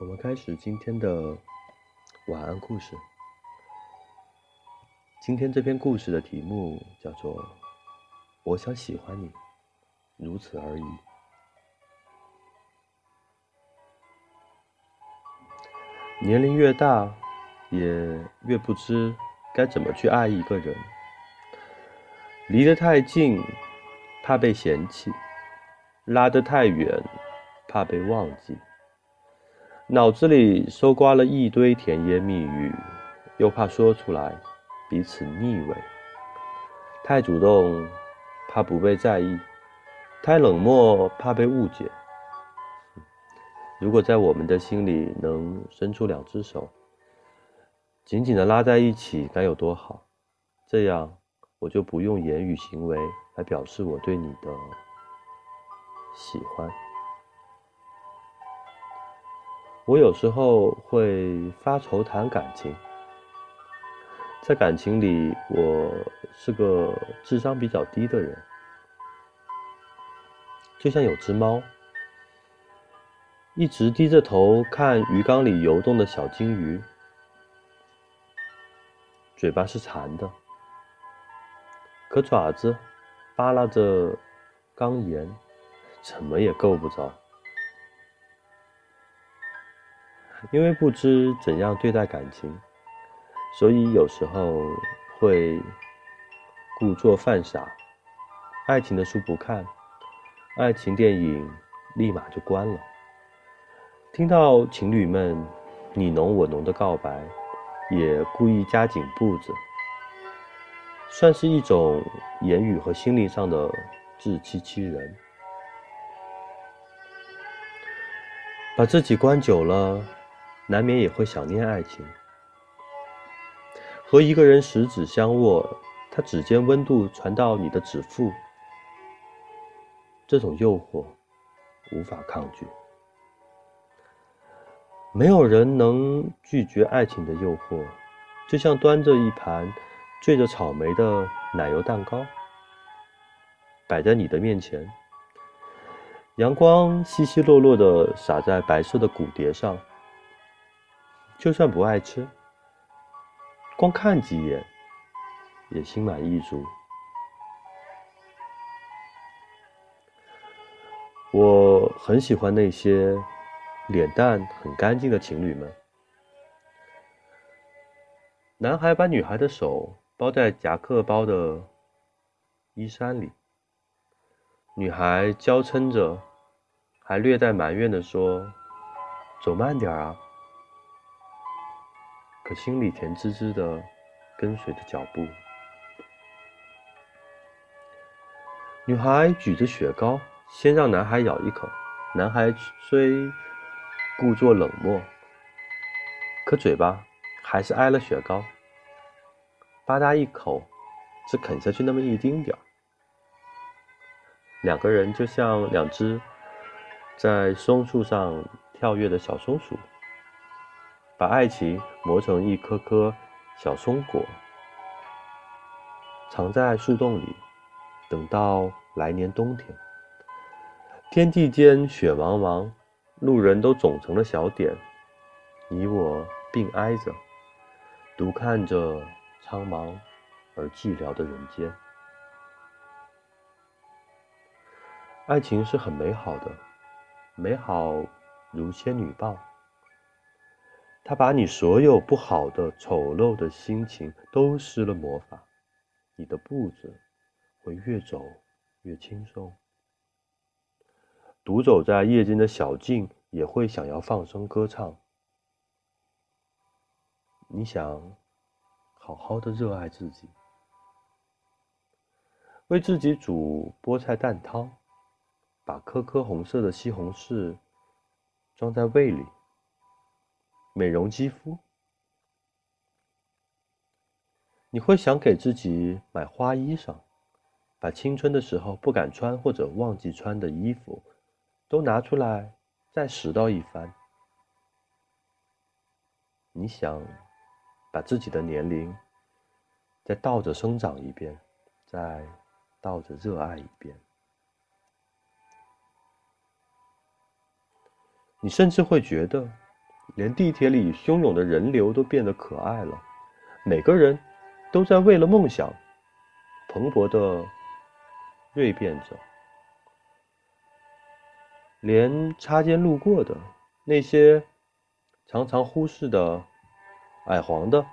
我们开始今天的晚安故事。今天这篇故事的题目叫做《我想喜欢你，如此而已》。年龄越大，也越不知该怎么去爱一个人。离得太近，怕被嫌弃；拉得太远，怕被忘记。脑子里搜刮了一堆甜言蜜语，又怕说出来彼此腻味。太主动，怕不被在意；太冷漠，怕被误解。如果在我们的心里能伸出两只手，紧紧的拉在一起，该有多好！这样，我就不用言语行为来表示我对你的喜欢。我有时候会发愁谈感情，在感情里，我是个智商比较低的人，就像有只猫。一直低着头看鱼缸里游动的小金鱼，嘴巴是馋的，可爪子扒拉着缸沿，怎么也够不着。因为不知怎样对待感情，所以有时候会故作犯傻，爱情的书不看，爱情电影立马就关了。听到情侣们你侬我侬的告白，也故意加紧步子，算是一种言语和心灵上的自欺欺人。把自己关久了，难免也会想念爱情。和一个人十指相握，他指尖温度传到你的指腹，这种诱惑无法抗拒。没有人能拒绝爱情的诱惑，就像端着一盘缀着草莓的奶油蛋糕摆在你的面前，阳光稀稀落落的洒在白色的骨碟上。就算不爱吃，光看几眼也心满意足。我很喜欢那些。脸蛋很干净的情侣们，男孩把女孩的手包在夹克包的衣衫里，女孩娇嗔着，还略带埋怨的说：“走慢点啊。”可心里甜滋滋的，跟随着脚步。女孩举着雪糕，先让男孩咬一口，男孩虽。故作冷漠，可嘴巴还是挨了雪糕，吧嗒一口，只啃下去那么一丁点儿。两个人就像两只在松树上跳跃的小松鼠，把爱情磨成一颗颗小松果，藏在树洞里，等到来年冬天，天地间雪茫茫。路人都肿成了小点，你我并挨着，独看着苍茫而寂寥的人间。爱情是很美好的，美好如仙女棒。他把你所有不好的、丑陋的心情都施了魔法，你的步子会越走越轻松。独走在夜间的小径，也会想要放声歌唱。你想好好的热爱自己，为自己煮菠菜蛋汤，把颗颗红色的西红柿装在胃里，美容肌肤。你会想给自己买花衣裳，把青春的时候不敢穿或者忘记穿的衣服。都拿出来，再拾到一番。你想把自己的年龄再倒着生长一遍，再倒着热爱一遍。你甚至会觉得连地铁里汹涌的人流都变得可爱了。每个人都在为了梦想蓬勃的锐变着。连擦肩路过的那些常常忽视的矮黄的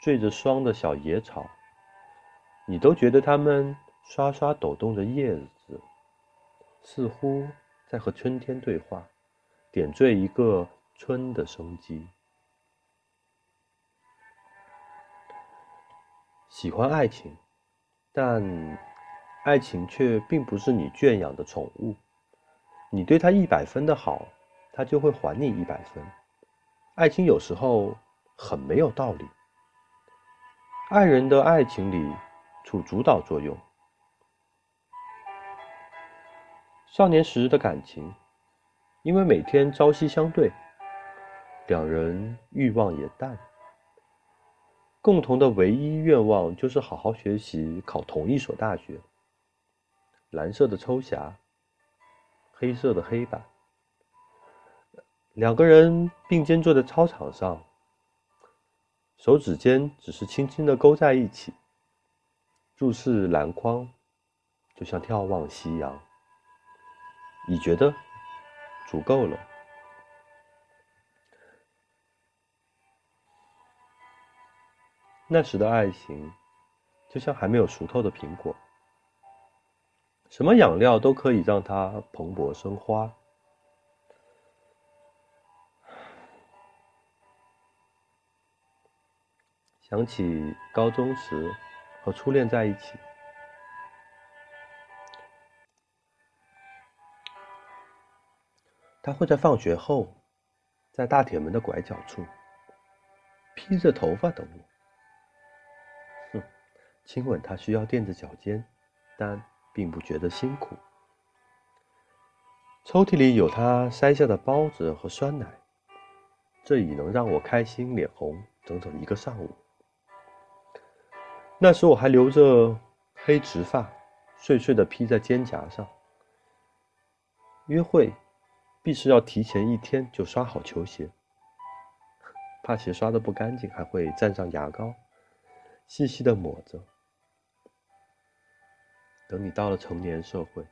缀着霜的小野草，你都觉得它们刷刷抖动着叶子，似乎在和春天对话，点缀一个春的生机。喜欢爱情，但爱情却并不是你圈养的宠物。你对他一百分的好，他就会还你一百分。爱情有时候很没有道理。爱人的爱情里处主导作用。少年时的感情，因为每天朝夕相对，两人欲望也淡。共同的唯一愿望就是好好学习，考同一所大学。蓝色的抽匣。黑色的黑板，两个人并肩坐在操场上，手指尖只是轻轻的勾在一起，注视篮筐，就像眺望夕阳。你觉得足够了？那时的爱情，就像还没有熟透的苹果。什么养料都可以让它蓬勃生花。想起高中时和初恋在一起，他会在放学后，在大铁门的拐角处，披着头发等我。亲吻他需要垫着脚尖，但。并不觉得辛苦。抽屉里有他塞下的包子和酸奶，这已能让我开心脸红整整一个上午。那时我还留着黑直发，碎碎的披在肩胛上。约会必是要提前一天就刷好球鞋，怕鞋刷的不干净，还会蘸上牙膏，细细的抹着。等你到了成年社会，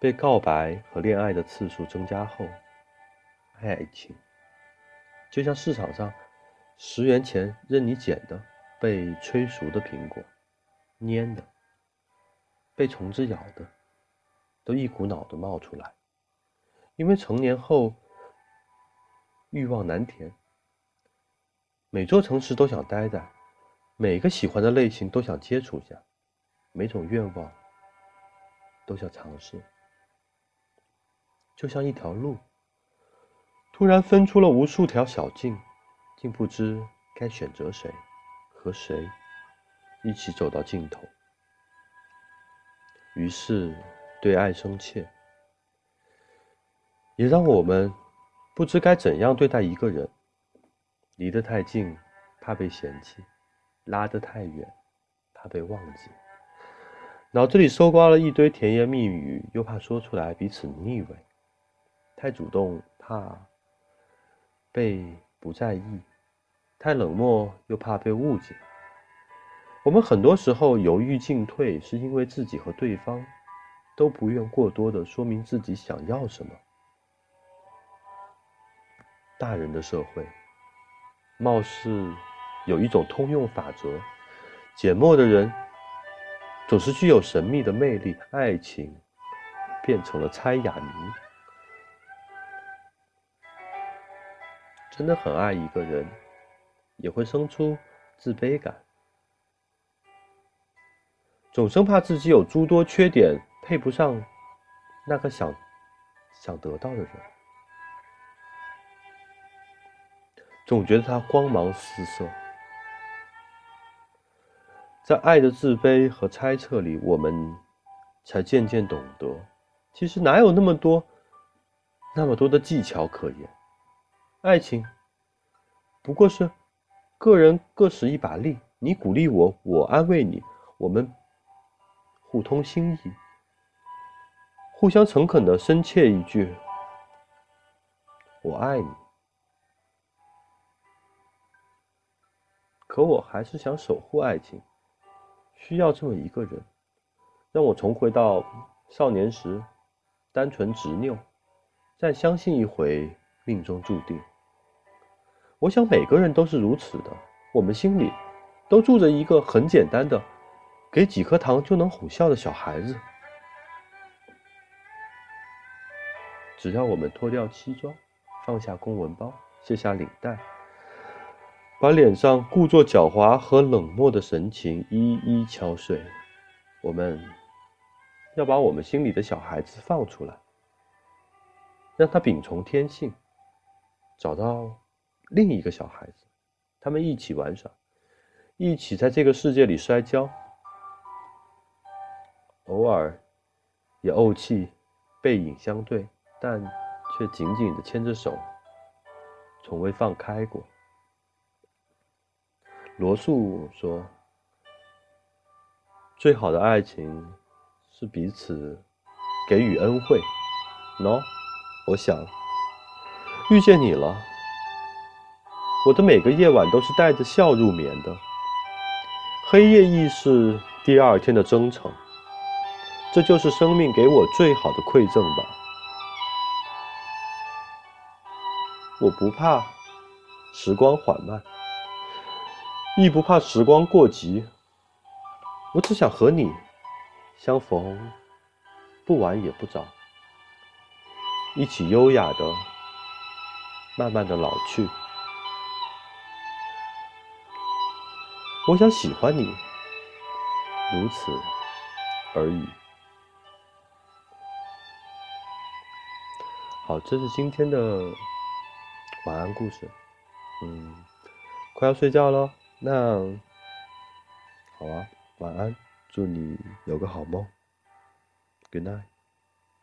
被告白和恋爱的次数增加后，爱情就像市场上十元钱任你捡的被催熟的苹果，蔫的、被虫子咬的，都一股脑的冒出来。因为成年后欲望难填，每座城市都想待在，每个喜欢的类型都想接触下。每种愿望都想尝试，就像一条路，突然分出了无数条小径，竟不知该选择谁和谁一起走到尽头。于是对爱生怯，也让我们不知该怎样对待一个人。离得太近，怕被嫌弃；拉得太远，怕被忘记。脑子里搜刮了一堆甜言蜜语，又怕说出来彼此腻味；太主动怕被不在意，太冷漠又怕被误解。我们很多时候犹豫进退，是因为自己和对方都不愿过多的说明自己想要什么。大人的社会，貌似有一种通用法则：缄默的人。总是具有神秘的魅力，爱情变成了猜哑谜。真的很爱一个人，也会生出自卑感，总生怕自己有诸多缺点，配不上那个想想得到的人，总觉得他光芒四射。在爱的自卑和猜测里，我们才渐渐懂得，其实哪有那么多那么多的技巧可言。爱情不过是个人各使一把力，你鼓励我，我安慰你，我们互通心意。互相诚恳的深切一句。我爱你。可我还是想守护爱情。需要这么一个人，让我重回到少年时，单纯执拗，再相信一回命中注定。我想每个人都是如此的，我们心里都住着一个很简单的，给几颗糖就能哄笑的小孩子。只要我们脱掉西装，放下公文包，卸下领带。把脸上故作狡猾和冷漠的神情一一敲碎。我们要把我们心里的小孩子放出来，让他秉从天性，找到另一个小孩子，他们一起玩耍，一起在这个世界里摔跤，偶尔也怄气，背影相对，但却紧紧的牵着手，从未放开过。罗素说：“最好的爱情是彼此给予恩惠。喏，我想遇见你了，我的每个夜晚都是带着笑入眠的。黑夜亦是第二天的征程，这就是生命给我最好的馈赠吧。我不怕时光缓慢。”亦不怕时光过急，我只想和你相逢，不晚也不早，一起优雅的、慢慢的老去。我想喜欢你，如此而已。好，这是今天的晚安故事。嗯，快要睡觉了。那好啊，晚安，祝你有个好梦，Good night。